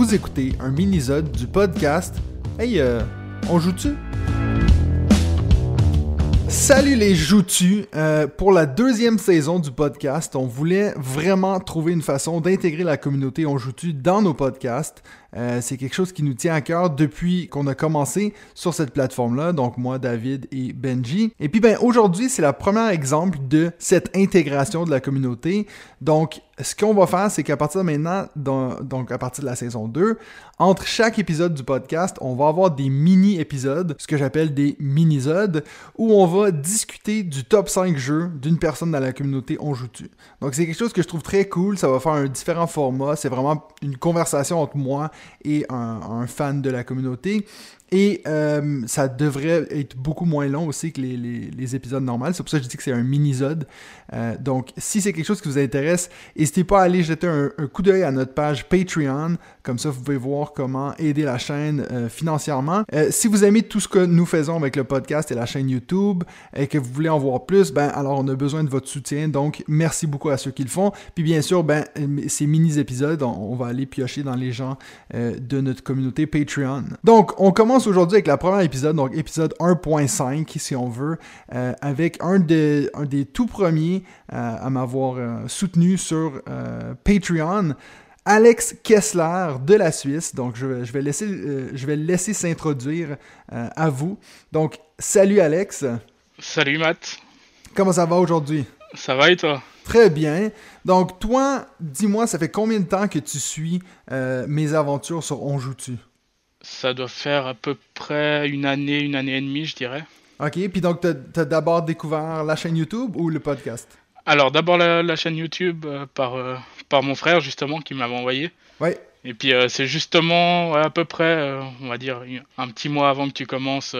Vous écoutez un mini-zode du podcast Hey, euh, on joue-tu? Salut les joutus! Euh, pour la deuxième saison du podcast, on voulait vraiment trouver une façon d'intégrer la communauté On joue-tu dans nos podcasts. Euh, c'est quelque chose qui nous tient à cœur depuis qu'on a commencé sur cette plateforme-là, donc moi, David et Benji. Et puis ben aujourd'hui, c'est le premier exemple de cette intégration de la communauté. Donc, ce qu'on va faire, c'est qu'à partir de maintenant, donc à partir de la saison 2, entre chaque épisode du podcast, on va avoir des mini-épisodes, ce que j'appelle des mini-zodes, où on va discuter du top 5 jeux d'une personne dans la communauté On joue-tu. Donc c'est quelque chose que je trouve très cool, ça va faire un différent format, c'est vraiment une conversation entre moi et un, fan de la communauté. Et euh, ça devrait être beaucoup moins long aussi que les, épisodes normaux. C'est pour ça que je dis que c'est un mini-zode. Euh, donc, si c'est quelque chose qui vous intéresse, n'hésitez pas à aller jeter un, coup d'œil à notre page Patreon. Comme ça, vous pouvez voir comment aider la chaîne euh, financièrement. si vous aimez tout ce que nous faisons avec le podcast et la chaîne YouTube et que vous voulez en voir plus, ben alors on a besoin de votre soutien. Donc, merci beaucoup à ceux qui le font. Puis bien sûr, ben ces mini-épisodes, on, va aller piocher dans les gens de notre communauté Patreon. Donc, on commence aujourd'hui avec la première épisode, donc épisode 1.5 si on veut, euh, avec un, des tout premiers euh, à m'avoir euh, soutenu sur Patreon. Alex Kessler de la Suisse. Donc, je, vais, laisser, je vais le laisser s'introduire à vous. Donc, salut Alex. Salut Matt. Comment ça va aujourd'hui? Ça va et toi? Très bien. Donc, toi, dis-moi, ça fait combien de temps que tu suis mes aventures sur On Joue-tu? Ça doit faire à peu près une année, une année et demie, je dirais. Ok, puis donc, tu as, d'abord découvert la chaîne YouTube ou le podcast? Alors, d'abord la, chaîne YouTube euh, par, euh, par mon frère, justement, qui m'avait envoyé. Oui. Et puis, euh, c'est justement à peu près, on va dire, un petit mois avant que tu commences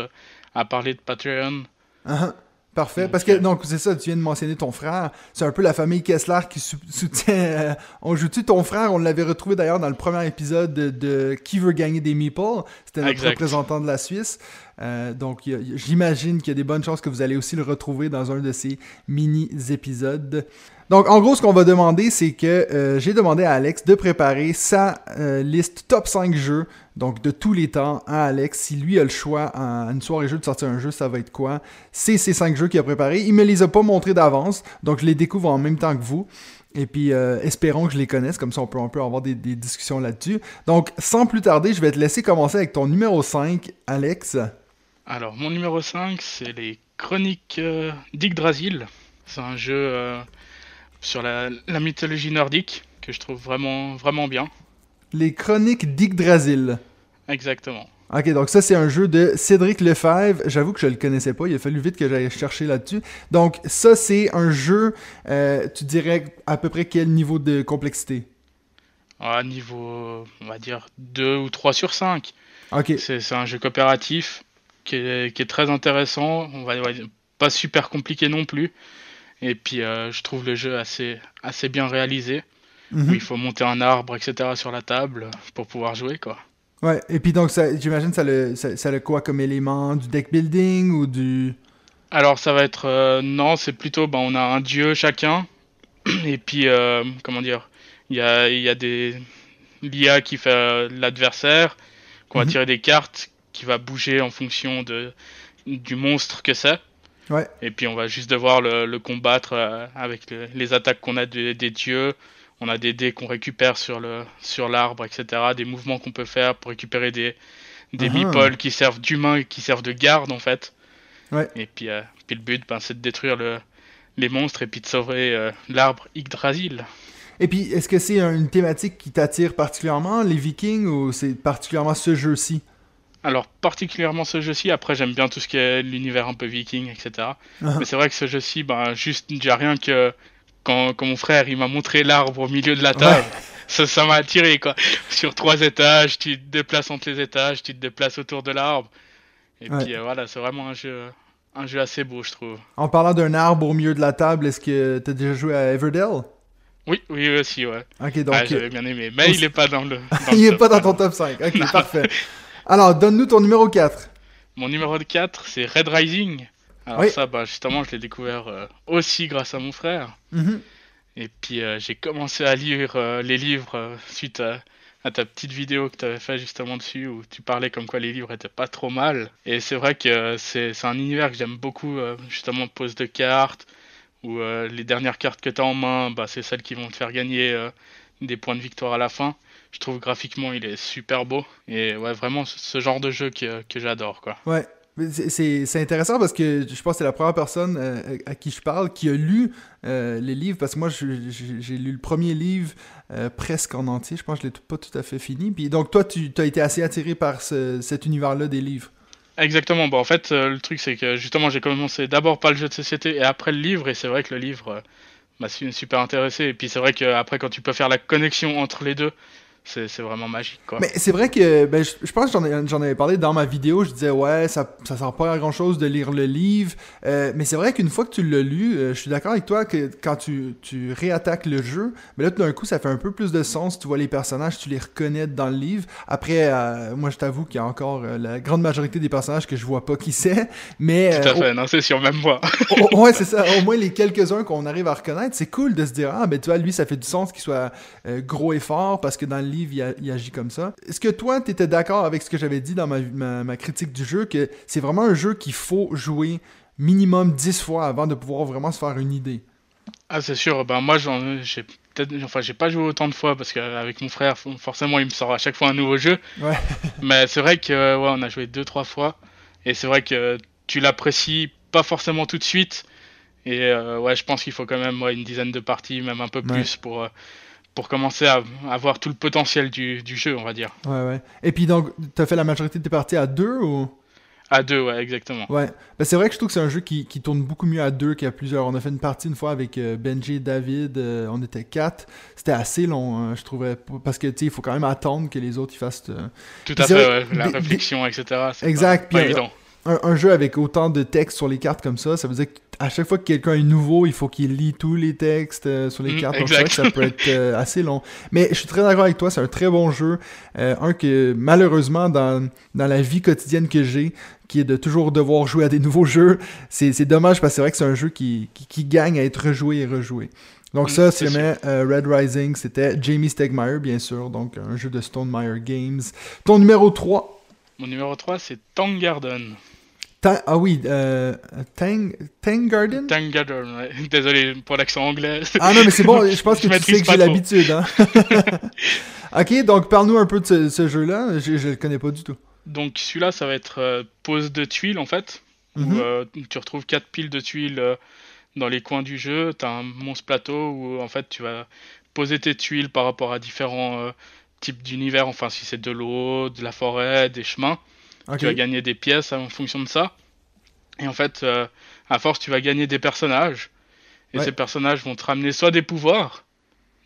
à parler de Patreon. Uh Parfait. Parce que, donc, c'est ça, tu viens de mentionner ton frère. C'est un peu la famille Kessler qui soutient. Euh, on joue-tu ton frère? On l'avait retrouvé d'ailleurs dans le premier épisode de, Qui veut gagner des meeples? C'était notre représentant de la Suisse. Euh, donc, j'imagine qu'il y a des bonnes chances que vous allez aussi le retrouver dans un de ces mini-épisodes. Donc, en gros, ce qu'on va demander, c'est que euh, j'ai demandé à Alex de préparer sa euh, liste top 5 jeux, donc de tous les temps, à Alex. Si lui a le choix à une soirée jeu de sortir un jeu, ça va être quoi? C'est ces 5 jeux qu'il a préparés. Il me les a pas montrés d'avance, donc je les découvre en même temps que vous. Et puis, euh, espérons que je les connaisse, comme ça on peut, un peu avoir des, discussions là-dessus. Donc, sans plus tarder, je vais te laisser commencer avec ton numéro 5, Alex. Alors, mon numéro 5, c'est les Chroniques d'Yggdrasil. C'est un jeu sur la, mythologie nordique que je trouve vraiment, vraiment bien. Les Chroniques d'Yggdrasil. Exactement. Ok, donc ça c'est un jeu de Cédric Lefebvre. J'avoue que je le connaissais pas, il a fallu vite que j'aille chercher là-dessus. Donc ça c'est un jeu, euh, tu dirais à peu près quel niveau de complexité? À niveau, on va dire 2 ou 3 sur 5. Ok. C'est un jeu coopératif qui est, qui est, très intéressant, on va pas super compliqué non plus. Et puis euh, je trouve le jeu assez, assez bien réalisé. Mhm. il faut monter un arbre, etc. sur la table pour pouvoir jouer, quoi. Ouais, et puis donc j'imagine ça le, ça, ça le quoi comme élément Du deck building ou du... Alors ça va être... Euh, non, c'est plutôt... Ben, on a un dieu chacun. Et puis, euh, comment dire Il y a, y a des... L'IA qui fait l'adversaire, qu'on va mhm. tirer des cartes, qui va bouger en fonction de, du monstre que c'est. Et puis on va juste devoir le, combattre euh, avec les attaques qu'on a des dieux. On a des dés qu'on récupère sur le sur l'arbre, etc. Des mouvements qu'on peut faire pour récupérer des des uh qui servent d'humains et qui servent de garde en fait. Et puis, euh, puis le but, ben, c'est de détruire le, les monstres et puis de sauver euh, l'arbre Yggdrasil. Et puis, est-ce que c'est une thématique qui t'attire particulièrement, les Vikings, ou c'est particulièrement ce jeu-ci? Alors particulièrement ce jeu-ci, après j'aime bien tout ce qui est l'univers un peu viking, etc. Ah. Mais c'est vrai que ce jeu-ci, ben, juste déjà rien que quand, quand mon frère il m'a montré l'arbre au milieu de la table, ça, m'a attiré quoi. Sur trois étages, tu te déplaces entre les étages, tu te déplaces autour de l'arbre. Et puis euh, voilà, c'est vraiment un jeu, un jeu assez beau, je trouve. En parlant d'un arbre au milieu de la table, est-ce que tu as déjà joué à Everdell? Oui, oui aussi, ouais. Ok, donc. Ah, j'avais bien aimé, mais il est pas dans le. il est pas dans ton top 5. Ok, parfait. Alors, donne-nous ton numéro 4. Mon numéro 4, c'est Red Rising. Alors ça, bah, justement, je l'ai découvert euh, aussi grâce à mon frère. Mhm. Et puis, euh, j'ai commencé à lire euh, les livres suite à, à ta petite vidéo que tu avais fait justement dessus où tu parlais comme quoi les livres étaient pas trop mal. Et c'est vrai que c'est un univers que j'aime beaucoup, justement, pose de cartes, où les dernières cartes que tu as en main, bah, c'est celles qui vont te faire gagner des points de victoire à la fin. Je trouve graphiquement il est super beau et ouais vraiment ce genre de jeu que, que j'adore quoi. Ouais, c'est intéressant parce que je pense que c'est la première personne euh, à qui je parle qui a lu euh, les livres. Parce que moi, j'ai lu le premier livre euh, presque en entier. Je pense que je l'ai pas tout à fait fini. Puis, donc, toi, tu as été assez attiré par cet univers-là des livres. Exactement. Bon, en fait, le truc, c'est que justement, j'ai commencé d'abord par le jeu de société et après le livre. Et c'est vrai que le livre m'a super intéressé. Et puis, c'est vrai qu'après, quand tu peux faire la connexion entre les deux, c'est vraiment magique quoi. Mais c'est vrai que ben, je, pense que j'en avais parlé dans ma vidéo, je disais ouais, ça, ça sert pas à grand chose de lire le livre, euh, mais c'est vrai qu'une fois que tu l'as lu, euh, je suis d'accord avec toi que quand tu, tu réattaques le jeu, mais là tout d'un coup ça fait un peu plus de sens, tu vois les personnages, tu les reconnais dans le livre. Après, euh, moi je t'avoue qu'il y a encore la grande majorité des personnages que je vois pas qui c'est, mais... Tout à fait, non c'est sûr, même moi. ouais c'est ça, au moins les quelques-uns qu'on arrive à reconnaître, c'est cool de se dire ah ben tu vois lui ça fait du sens qu'il soit gros et fort parce que dans le livre il, agit comme ça. Est-ce que toi, tu étais d'accord avec ce que j'avais dit dans ma, critique du jeu, que c'est vraiment un jeu qu'il faut jouer minimum 10 fois avant de pouvoir vraiment se faire une idée? Ah, c'est sûr. Ben, moi, j'ai peut-être, enfin, j'ai pas joué autant de fois parce qu'avec mon frère, forcément, il me sort à chaque fois un nouveau jeu. Ouais. Mais c'est vrai que, ouais, on a joué 2-3 fois. Et c'est vrai que tu l'apprécies pas forcément tout de suite. Et euh, ouais, je pense qu'il faut quand même une dizaine de parties, même un peu plus, pour, euh, pour commencer à, avoir tout le potentiel du, du, jeu, on va dire. Ouais, ouais. Et puis donc, tu as fait la majorité de tes parties à deux ou? À deux, ouais, exactement. Ouais. Ben, c'est vrai que je trouve que c'est un jeu qui, qui, tourne beaucoup mieux à deux qu'à plusieurs. On a fait une partie une fois avec euh, Benji et David, euh, on était quatre. C'était assez long, hein, je trouvais, parce que tu sais, il faut quand même attendre que les autres ils fassent. Euh, tout à fait, ouais, la réflexion, etc. Exact. Pas, évident. Un, un, jeu avec autant de texte sur les cartes comme ça, ça veut dire que à chaque fois que quelqu'un est nouveau, il faut qu'il lit tous les textes euh, sur les mm, cartes. Donc ça, ça peut être euh, assez long. Mais je suis très d'accord avec toi, c'est un très bon jeu. Euh, un que malheureusement dans, dans la vie quotidienne que j'ai, qui est de toujours devoir jouer à des nouveaux jeux, c'est dommage parce que c'est vrai que c'est un jeu qui, qui, gagne à être rejoué et rejoué. Donc mm, ça, c'est Red Rising, c'était Jamie Stegmaier, bien sûr, donc un jeu de Stone Meyer Games. Ton numéro 3 Mon numéro 3, c'est Tang Garden ah oui, euh, Tang, Tang Garden? Tang Garden, ouais. Désolé pour l'accent anglais. Ah non, mais c'est bon, je pense que tu sais que j'ai l'habitude. Hein? ok, donc parle-nous un peu de ce, jeu-là, je, je le connais pas du tout. Donc celui-là, ça va être euh, pose de tuiles en fait, où mhm. euh, tu retrouves quatre piles de tuiles dans les coins du jeu. Tu as un monstre plateau où en fait tu vas poser tes tuiles par rapport à différents types d'univers, enfin si c'est de l'eau, de la forêt, des chemins. Tu vas gagner des pièces en fonction de ça. Et en fait, euh, à force, tu vas gagner des personnages. Et ces personnages vont te ramener soit des pouvoirs,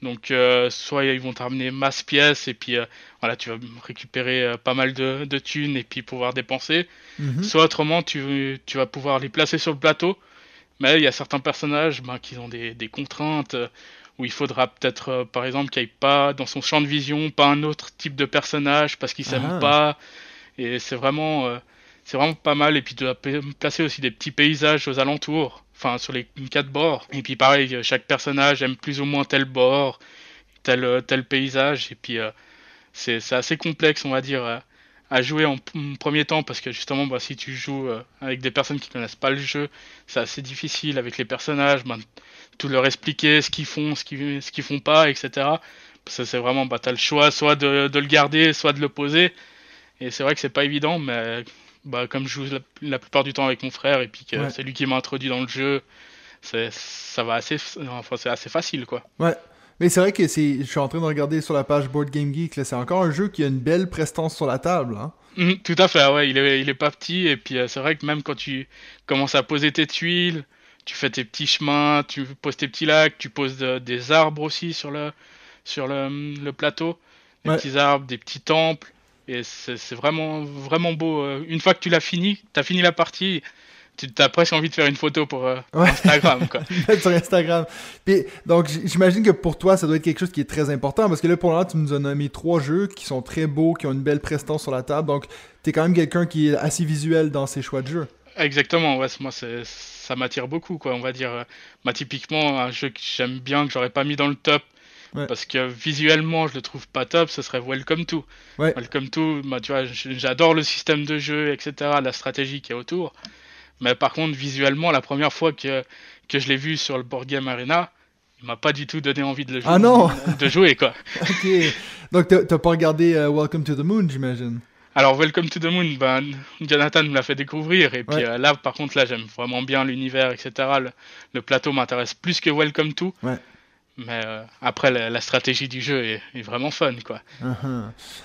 donc euh, soit ils vont te ramener masse pièces, et puis euh, voilà, tu vas récupérer pas mal de, de, thunes et puis pouvoir dépenser. Mhm. Soit autrement, tu, tu, vas pouvoir les placer sur le plateau. Mais il y a certains personnages ben, qui ont des, des contraintes où il faudra peut-être, par exemple, qu'il n'y ait pas dans son champ de vision pas un autre type de personnage parce qu'il s'aime ah. pas et c'est vraiment, euh, c'est vraiment pas mal. Et puis dois placer aussi des petits paysages aux alentours, enfin sur les quatre bords. Et puis pareil, chaque personnage aime plus ou moins tel bord, tel, euh, tel paysage. Et puis euh, c'est assez complexe, on va dire, à jouer en premier temps parce que justement, bah, si tu joues avec des personnes qui connaissent pas le jeu, c'est assez difficile avec les personnages, bah, tout leur expliquer ce qu'ils font, ce qu'ils ce font pas, etc. C'est vraiment, bah, as le choix soit de, de, le garder, soit de le poser. Et c'est vrai que c'est pas évident, mais bah, comme je joue la, plupart du temps avec mon frère et puis que c'est lui qui m'a introduit dans le jeu, ça va assez, enfin, c'est assez facile quoi. Ouais. Mais c'est vrai que c'est, je suis en train de regarder sur la page Board Game Geek, c'est encore un jeu qui a une belle prestance sur la table. Hein. Mmh, tout à fait, ouais, il est, il est pas petit et puis euh, c'est vrai que même quand tu commences à poser tes tuiles, tu fais tes petits chemins, tu poses tes petits lacs, tu poses des arbres aussi sur le, sur le, le plateau, des petits arbres, des petits temples. Et c'est vraiment, vraiment beau. Euh, une fois que tu l'as fini, tu as fini la partie, tu as presque envie de faire une photo pour euh, Instagram. Quoi. sur Instagram. Puis, donc, j'imagine que pour toi, ça doit être quelque chose qui est très important parce que là, pour l'instant, tu nous as nommé trois jeux qui sont très beaux, qui ont une belle prestance sur la table. Donc, tu es quand même quelqu'un qui est assez visuel dans ses choix de jeu. Exactement, ouais, moi, ça m'attire beaucoup, quoi. On va dire, bah, typiquement, un jeu que j'aime bien, que j'aurais pas mis dans le top Ouais. Parce que visuellement, je le trouve pas top, ce serait Welcome to. Ouais. Welcome to, bah, tu vois, j'adore le système de jeu, etc., la stratégie qui est autour. Mais par contre, visuellement, la première fois que, que je l'ai vu sur le Board Game Arena, il m'a pas du tout donné envie de le jouer. Ah non De jouer, quoi. Ok. Donc, t'as t'as pas regardé euh, Welcome to the Moon, j'imagine. Alors, Welcome to the Moon, ben, Jonathan me l'a fait découvrir. Et puis Ouais. euh, là, par contre, là, j'aime vraiment bien l'univers, etc. Le, le plateau m'intéresse plus que Welcome to. Ouais. Mais euh, après, la, la stratégie du jeu est, est vraiment fun, quoi. Uh-huh.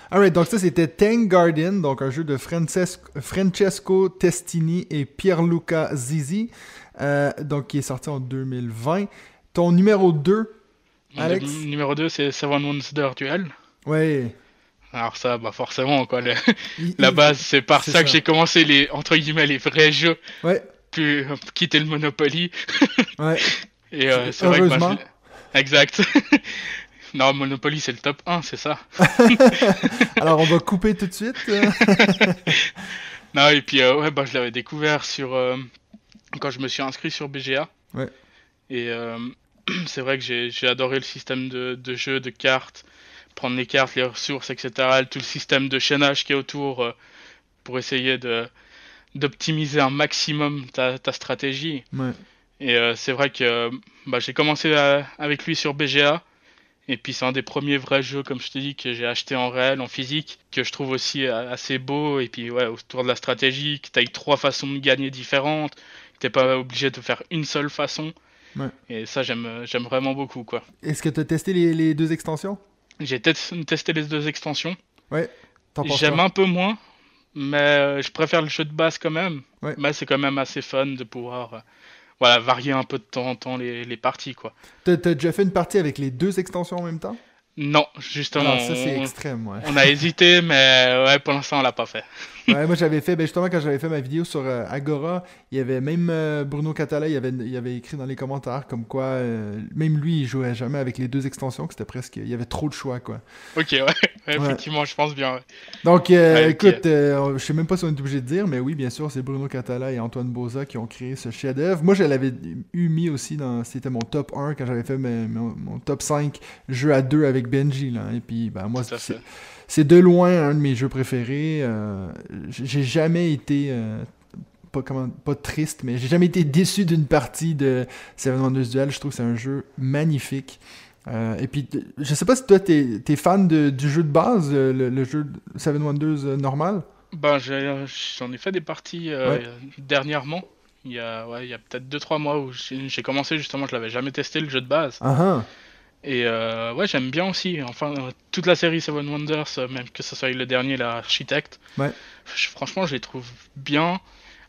Alright, donc ça c'était Tank Guardian, donc un jeu de Francesco, Francesco Testini et Pierluca Zizi, euh, donc qui est sorti en 2020. Ton numéro 2, Mon Alex? deuxième numéro 2, c'est Seven Wonder Duel. ouais. Alors ça, bah forcément, quoi. le- il- la base, c'est par ça, que j'ai commencé les, entre guillemets, les vrais jeux, Ouais, plus euh, quitter le Monopoly. ouais. Et c'est vrai que bah, Exact. non, Monopoly, c'est le top 1, c'est ça. Alors on va couper tout de suite. euh. Non, et puis, euh, ouais, bah, je l'avais découvert sur. euh, quand je me suis inscrit sur BGA. Ouais. Et euh, c'est vrai que j'ai j'ai adoré le système de, de jeu, de cartes, prendre les cartes, les ressources, etc. Tout le système de chaînage qui est autour pour essayer de d'optimiser un maximum ta, ta stratégie. Ouais. Et euh, c'est vrai que euh, bah, j'ai commencé à- avec lui sur BGA. Et puis c'est un des premiers vrais jeux, comme je te dis, que j'ai acheté en réel, en physique, que je trouve aussi euh, assez beau. Et puis ouais, autour de la stratégie, que tu trois façons de gagner différentes, que t'es pas obligé de faire une seule façon. Ouais. Et ça, j'aime euh, j'aime vraiment beaucoup. quoi. Est-ce que tu as testé les, les deux extensions? J'ai tes- testé les deux extensions. T'en penses J'aime un peu moins, mais euh, je préfère le jeu de base quand même. Ouais. Mais c'est quand même assez fun de pouvoir euh, voilà, varier un peu de temps en temps les, les parties. quoi. T'as déjà fait une partie avec les deux extensions en même temps? Non, justement, Alors ça c'est on, extrême, ouais. on a hésité, mais ouais, pour l'instant on l'a pas fait. Ouais, moi j'avais fait, ben justement quand j'avais fait ma vidéo sur euh, Agora, il y avait même euh, Bruno Catala, il avait, il avait écrit dans les commentaires comme quoi, euh, même lui il jouait jamais avec les deux extensions, que c'était presque, il y avait trop de choix quoi. Ok, ouais, ouais, effectivement, je pense bien. ouais. Donc écoute, je sais même pas si on est obligé de dire, mais oui bien sûr c'est Bruno Catala et Antoine Boza qui ont créé ce chef-d'œuvre. Moi je l'avais eu mis aussi dans, c'était mon top 1 quand j'avais fait mes- mon, mon top 5 jeux à deux avec Benji là, et puis ben moi c'est de loin un de mes jeux préférés. euh, j'ai jamais été euh, pas comment pas triste, mais j'ai jamais été déçu d'une partie de Seven Wonders Duel. Je trouve que c'est un jeu magnifique. Euh, et puis, je sais pas si toi t'es es fan de- du jeu de base, le, le jeu Seven Wonders normal? Ben, j'en ai fait des parties Ouais. dernièrement. Il y a, ouais, a peut-être 2-3 mois où j'ai commencé justement, je l'avais jamais testé le jeu de base. Ah ah. Et euh, ouais, j'aime bien aussi. Enfin, toute la série Seven Wonders, euh, même que ce soit le dernier, l'architecte. Ouais. franchement, je les trouve bien.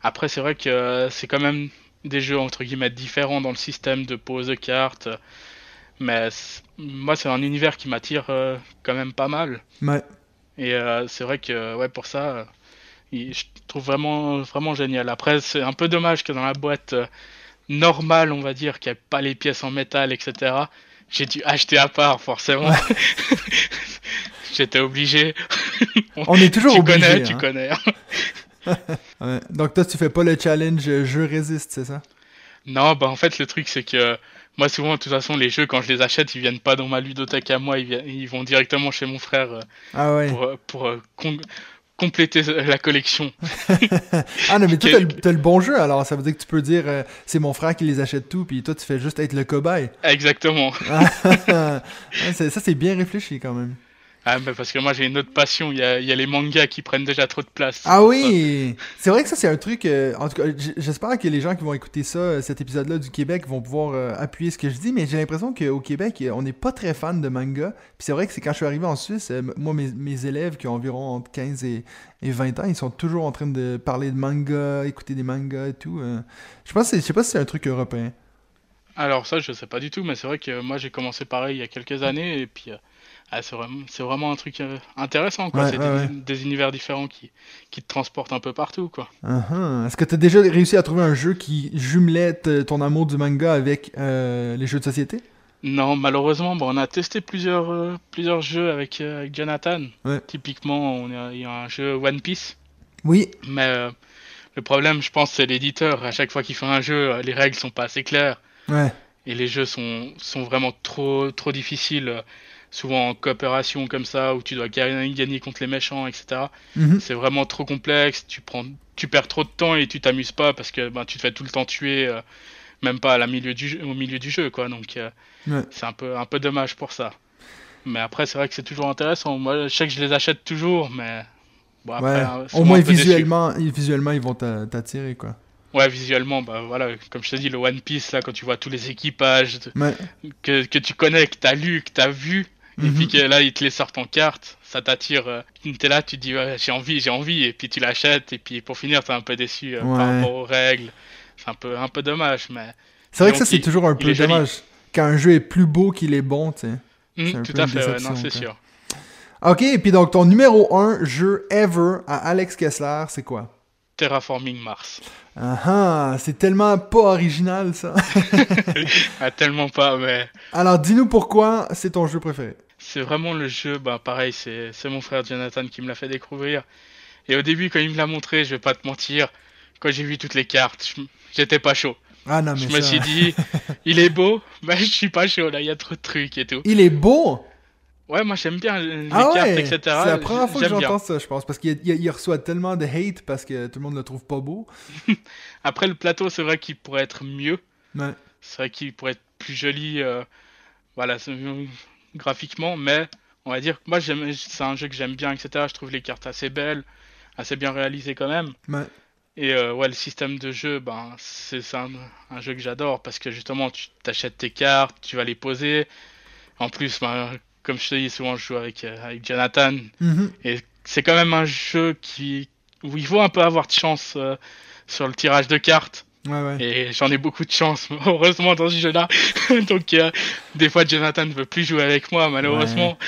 Après, c'est vrai que c'est quand même des jeux entre guillemets différents dans le système de pose de cartes. Mais moi, c'est un univers qui m'attire euh, quand même pas mal. Ouais. Et euh, c'est vrai que ouais, pour ça, je trouve vraiment, vraiment génial. Après, c'est un peu dommage que dans la boîte normale, on va dire, qu'il n'y ait pas les pièces en métal, etc. J'ai dû acheter à part, forcément. J'étais obligé. On est toujours tu obligé. connais, tu hein. connais. Ouais. Donc toi tu fais pas le challenge jeu résiste, c'est ça? Non, bah en fait, le truc, c'est que moi, souvent, de toute façon, les jeux, quand je les achète, ils viennent pas dans ma ludothèque à moi, ils, viennent- ils vont directement chez mon frère euh, Ah ouais. pour, euh, pour euh, compléter la collection. Ah non mais toi t'as le, le bon jeu alors ça veut dire que tu peux dire euh, c'est mon frère qui les achète tout puis toi tu fais juste être le cobaye. Exactement. Ah, c'est- ça c'est bien réfléchi quand même. Ah, bah parce que moi j'ai une autre passion, il y a, il y a les mangas qui prennent déjà trop de place. Ah oui! C'est vrai que ça, c'est un truc. euh, en tout cas, j'espère que les gens qui vont écouter ça, euh, cet épisode-là du Québec, vont pouvoir euh, appuyer ce que je dis, mais j'ai l'impression qu'au Québec, on n'est pas très fan de manga. Puis c'est vrai que c'est quand je suis arrivé en Suisse, euh, moi, mes, mes élèves qui ont environ entre 15 et, et 20 ans, ils sont toujours en train de parler de manga, écouter des mangas et tout. Je pense je sais pas si c'est un truc européen. Alors ça je sais pas du tout, mais c'est vrai que moi j'ai commencé pareil il y a quelques années et puis ah, c'est vraiment, vraiment un truc euh, intéressant quoi. Ouais, c'est ouais, des, ouais. des univers différents qui, qui te transportent un peu partout quoi. Uh-huh. Est-ce que tu as déjà réussi à trouver un jeu qui jumelait t- ton amour du manga avec euh, les jeux de société? Non, malheureusement, bon, on a testé plusieurs, euh, plusieurs jeux avec, euh, avec Jonathan. Typiquement, on a, il y a un jeu One Piece, Oui. mais euh, le problème, je pense, c'est l'éditeur. À chaque fois qu'il fait un jeu, euh, les règles sont pas assez claires. Ouais. et les jeux sont, sont vraiment trop, trop difficiles. Souvent en coopération comme ça, où tu dois gagner, contre les méchants, etc. Mhm. C'est vraiment trop complexe. Tu prends, tu perds trop de temps et tu t'amuses pas parce que ben, tu te fais tout le temps tuer, euh, même pas à la milieu du au milieu du jeu, quoi. Donc euh, Ouais. c'est un peu, un peu dommage pour ça. Mais après, c'est vrai que c'est toujours intéressant. Moi, je sais que je les achète toujours, mais bon, après, Ouais. hein, Au moins visuellement, visuellement, ils vont t'a- t'attirer, quoi. Ouais, visuellement, bah voilà, comme je te dis, le One Piece là, quand tu vois tous les équipages de- Ouais. que, que tu connais, que t'as lu, que t'as vu, et Mhm. puis que là ils te les sortent en carte, ça t'attire. euh, T'es là, tu te dis ouais, j'ai envie, j'ai envie, et puis tu l'achètes, et puis pour finir t'es un peu déçu euh, Ouais. par rapport aux règles. C'est un peu, un peu dommage, mais C'est vrai que ça, c'est il- toujours un il peu dommage. Quand un jeu est plus beau qu'il est bon, tu sais. C'est un tout peu à fait, ouais, non, c'est sûr. Ok, et puis donc ton numéro 1 jeu ever à Alex Kessler, c'est quoi? Terraforming Mars. Ah ah, c'est tellement pas original ça. ah, tellement pas, mais Alors dis-nous pourquoi c'est ton jeu préféré. C'est vraiment le jeu, bah pareil, c'est mon frère Jonathan qui me l'a fait découvrir. Et au début, quand il me l'a montré, je vais pas te mentir, quand j'ai vu toutes les cartes, j'étais pas chaud. Ah non, mais Je ça... me suis dit, il est beau, mais je suis pas chaud là, il y a trop de trucs et tout. Il est beau? Ouais, moi j'aime bien les Ah cartes, ouais etc. C'est la première fois que j'entends ça, je pense, parce qu'il il- il reçoit tellement de hate parce que tout le monde le trouve pas beau. Après, le plateau, c'est vrai qu'il pourrait être mieux. Ouais. C'est vrai qu'il pourrait être plus joli, euh, voilà, c'est- euh, graphiquement, mais on va dire que moi j'aime, c'est un jeu que j'aime bien, etc. Je trouve les cartes assez belles, assez bien réalisées quand même. Ouais. Et euh, ouais, le système de jeu, ben, c'est un, un jeu que j'adore parce que justement, tu t'achètes tes cartes, tu vas les poser. En plus, ben, comme je te dis, souvent je joue avec, euh, avec Jonathan. Mhm. Et c'est quand même un jeu qui, où il faut un peu avoir de chance euh, sur le tirage de cartes. Ouais, ouais. Et j'en ai beaucoup de chance, heureusement, dans ce jeu-là. Donc, euh, des fois, Jonathan ne veut plus jouer avec moi, malheureusement.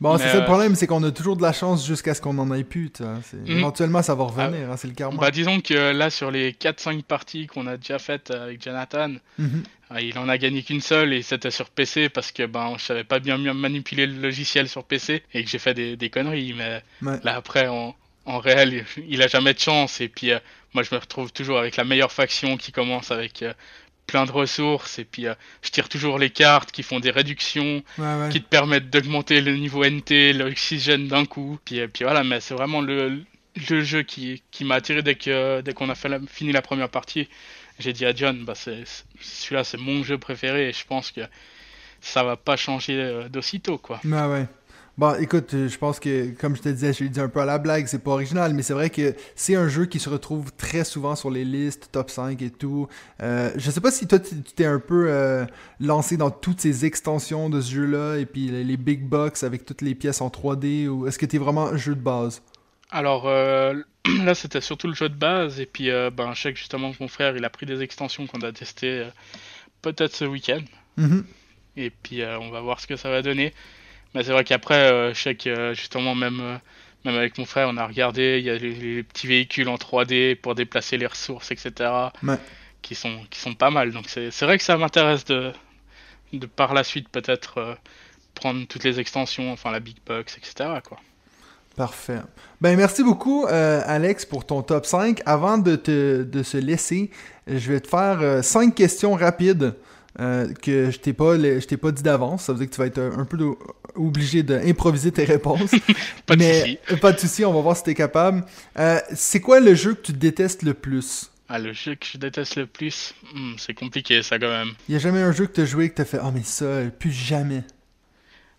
Bon, c'est ça le euh, problème, c'est qu'on a toujours de la chance jusqu'à ce qu'on en ait plus. Mhm. Éventuellement, ça va revenir, hein, c'est le karma. Bah, disons que là, sur les 4-5 parties qu'on a déjà faites avec Jonathan, Mhm. Ah, Il en a gagné qu'une seule et c'était sur PC parce que ben je savais pas bien bien manipuler le logiciel sur PC et que j'ai fait des, des conneries. Mais là après en, en réel il a jamais de chance et puis euh, moi je me retrouve toujours avec la meilleure faction qui commence avec euh, plein de ressources et puis euh, je tire toujours les cartes qui font des réductions Ouais, ouais. qui te permettent d'augmenter le niveau NT, l'oxygène d'un coup. Puis, euh, puis voilà, mais c'est vraiment le, le jeu qui, qui m'a attiré dès que dès qu'on a fait la- fini la première partie. J'ai dit à John, bah celui-là c'est mon jeu préféré et je pense que ça va pas changer d'aussitôt quoi. Ouais, ouais. Bon, écoute, euh, je pense que, comme je te disais, je l'ai dit un peu à la blague, c'est pas original, mais c'est vrai que c'est un jeu qui se retrouve très souvent sur les listes, top 5 et tout. Euh, je sais pas si toi, tu t'es un peu euh, lancé dans toutes ces extensions de ce jeu-là, et puis les, big box avec toutes les pièces en 3D, ou est-ce que t'es vraiment un jeu de base? Alors euh, là c'était surtout le jeu de base et puis euh, ben je sais que justement mon frère il a pris des extensions qu'on a testées peut-être ce week-end. Mhm. Et puis on va voir ce que ça va donner. Mais c'est vrai qu'après, euh, je sais que euh, justement, même, euh, même avec mon frère, on a regardé, il y a les, les petits véhicules en 3D pour déplacer les ressources, etc. Ouais. Qui, sont, qui sont pas mal. Donc c'est vrai que ça m'intéresse de, de par la suite peut-être euh, prendre toutes les extensions, enfin la Big Box, etc. Quoi. Parfait. Ben, merci beaucoup, euh, Alex, pour ton top 5. Avant de, te, de se laisser, je vais te faire 5 questions rapides euh, que je t'ai pas, les- je t'ai pas dit d'avance. Ça veut dire que tu vas être un, un peu de- obligé d'improviser tes réponses. Pas de Mais souci. euh, pas de souci, on va voir si t'es capable. Euh, c'est quoi le jeu que tu détestes le plus? Ah, le jeu que je déteste le plus, hmm, c'est compliqué ça quand même. Y a jamais un jeu que t'as joué que t'as fait « Ah, mais ça, plus jamais.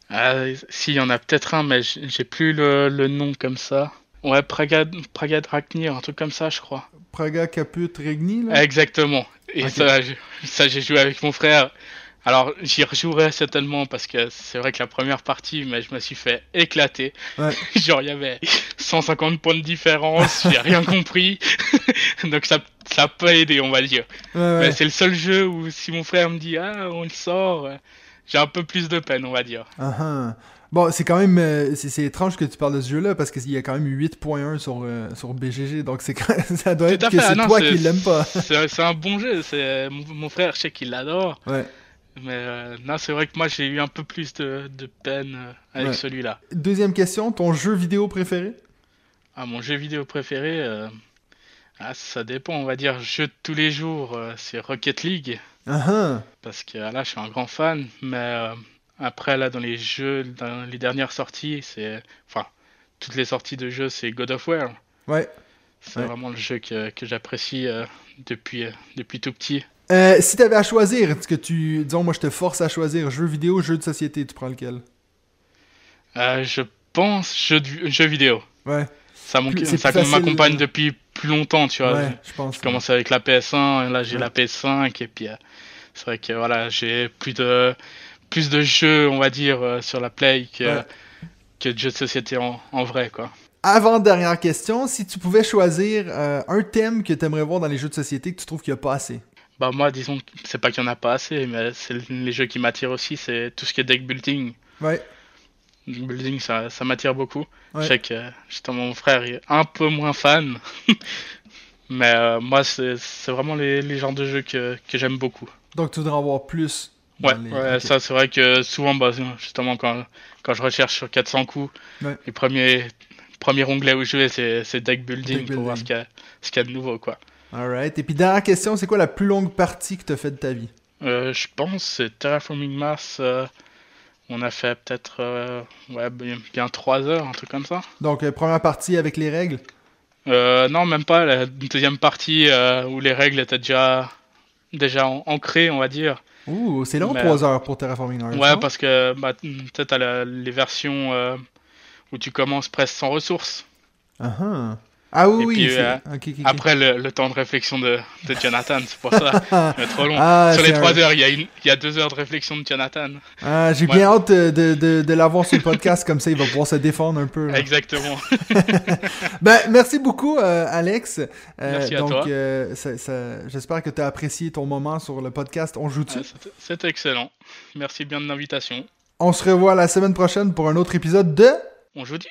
Ah, si, il y en a peut-être un, mais j'ai plus le, le nom comme ça. Ouais, Praga, Praga un truc comme ça, je crois. » Praga Caput Regni, là? Exactement. Et Ok. ça, je- ça j'ai joué avec mon frère. Alors, j'y rejouerai certainement parce que c'est vrai que la première partie, mais je me suis fait éclater. Ouais. Genre, il y avait 150 points de différence, j'ai rien compris. Donc, ça ça a pas aidé, on va dire. Ouais, ouais. Mais c'est le seul jeu où si mon frère me dit, ah, on le sort, j'ai un peu plus de peine, on va dire. Ah. Bon, c'est quand même. euh, c'est étrange que tu parles de ce jeu-là parce qu'il y a quand même 8.1 sur, euh, sur BGG. Donc c'est quand- ça doit être que ah c'est toi qui l'aimes pas. C'est un bon jeu. C'est mon, mon frère, je sais qu'il l'adore. Ouais. Mais euh, non, c'est vrai que moi, j'ai eu un peu plus de, de peine euh, avec Ouais. celui-là. Deuxième question, ton jeu vidéo préféré? Ah, mon jeu vidéo préféré, euh, ah, ça dépend, on va dire. Jeu de tous les jours, euh, c'est Rocket League. Uh-huh. Parce que là, je suis un grand fan, mais après, là, dans les jeux, dans les dernières sorties, c'est. Enfin, toutes les sorties de jeux, c'est God of War. Ouais. C'est Ouais. vraiment le jeu que, que j'apprécie depuis, depuis tout petit. Euh, si t'avais à choisir, est-ce que tu. Disons, moi, je te force à choisir jeu vidéo, jeu de société, tu prends lequel? Euh, je pense jeu, de- jeu vidéo. Ouais. Ça m'accompagne euh, depuis plus longtemps, tu vois. Ouais, je pense. Je commençais avec la PS1, et là j'ai Ouais. la PS5, et puis euh, c'est vrai que voilà, j'ai plus de, plus de jeux, on va dire, sur la Play que, Ouais. que de jeux de société en, en vrai, quoi. Avant-dernière question, si tu pouvais choisir un thème que tu aimerais voir dans les jeux de société que tu trouves qu'il n'y a pas assez? Bah moi, disons, que c'est pas qu'il y en a pas assez, mais c'est les jeux qui m'attirent aussi, c'est tout ce qui est deck building. Ouais. Deck building, ça, ça m'attire beaucoup. Ouais. Je sais que justement mon frère est un peu moins fan, mais euh, moi, c'est vraiment les, les genres de jeux que, que j'aime beaucoup. Donc tu voudrais en voir plus. Ouais, les- ouais ça c'est vrai que souvent, bah, justement, quand, quand je recherche sur 400 coups, Ouais. les premiers, premiers onglets où jouer, c'est c'est deck building Deck pour voir ce building. qu'il y, a- ce qu'il y a de nouveau, quoi. Alright. Et puis dernière question, c'est quoi la plus longue partie que tu as fait de ta vie? Euh, je pense que c'est Terraforming Mars. euh, on a fait peut-être euh, ouais, bien, bien 3 heures, un truc comme ça. Donc première partie avec les règles? Non, même pas. La deuxième partie où les règles étaient déjà, déjà an- ancrées, on va dire. Ouh, c'est long Mais- 3 heures pour Terraforming Mars. Ouais, parce que bah, peut-être à la- les versions où tu commences presque sans ressources. Uh-huh. Ah oui, Et oui. puis, c'est- euh. Après le, le temps de réflexion de, de Jonathan, c'est pour ça. C'est trop long. Ah, Sur les c'est 3 un- heures, il y, a une- il y a 2 heures de réflexion de Jonathan. Ah, J'ai bien hâte de, de, de, de l'avoir sur le podcast, comme ça il va pouvoir se défendre un peu. là. Exactement. Ben, merci beaucoup, euh, Alex. Euh, Merci à toi. ça- ça- j'espère que tu as apprécié ton moment sur le podcast On joue-tu? Ouais, c'était- C'était excellent. Merci bien de l'invitation. On se revoit la semaine prochaine pour un autre épisode de... On joue du.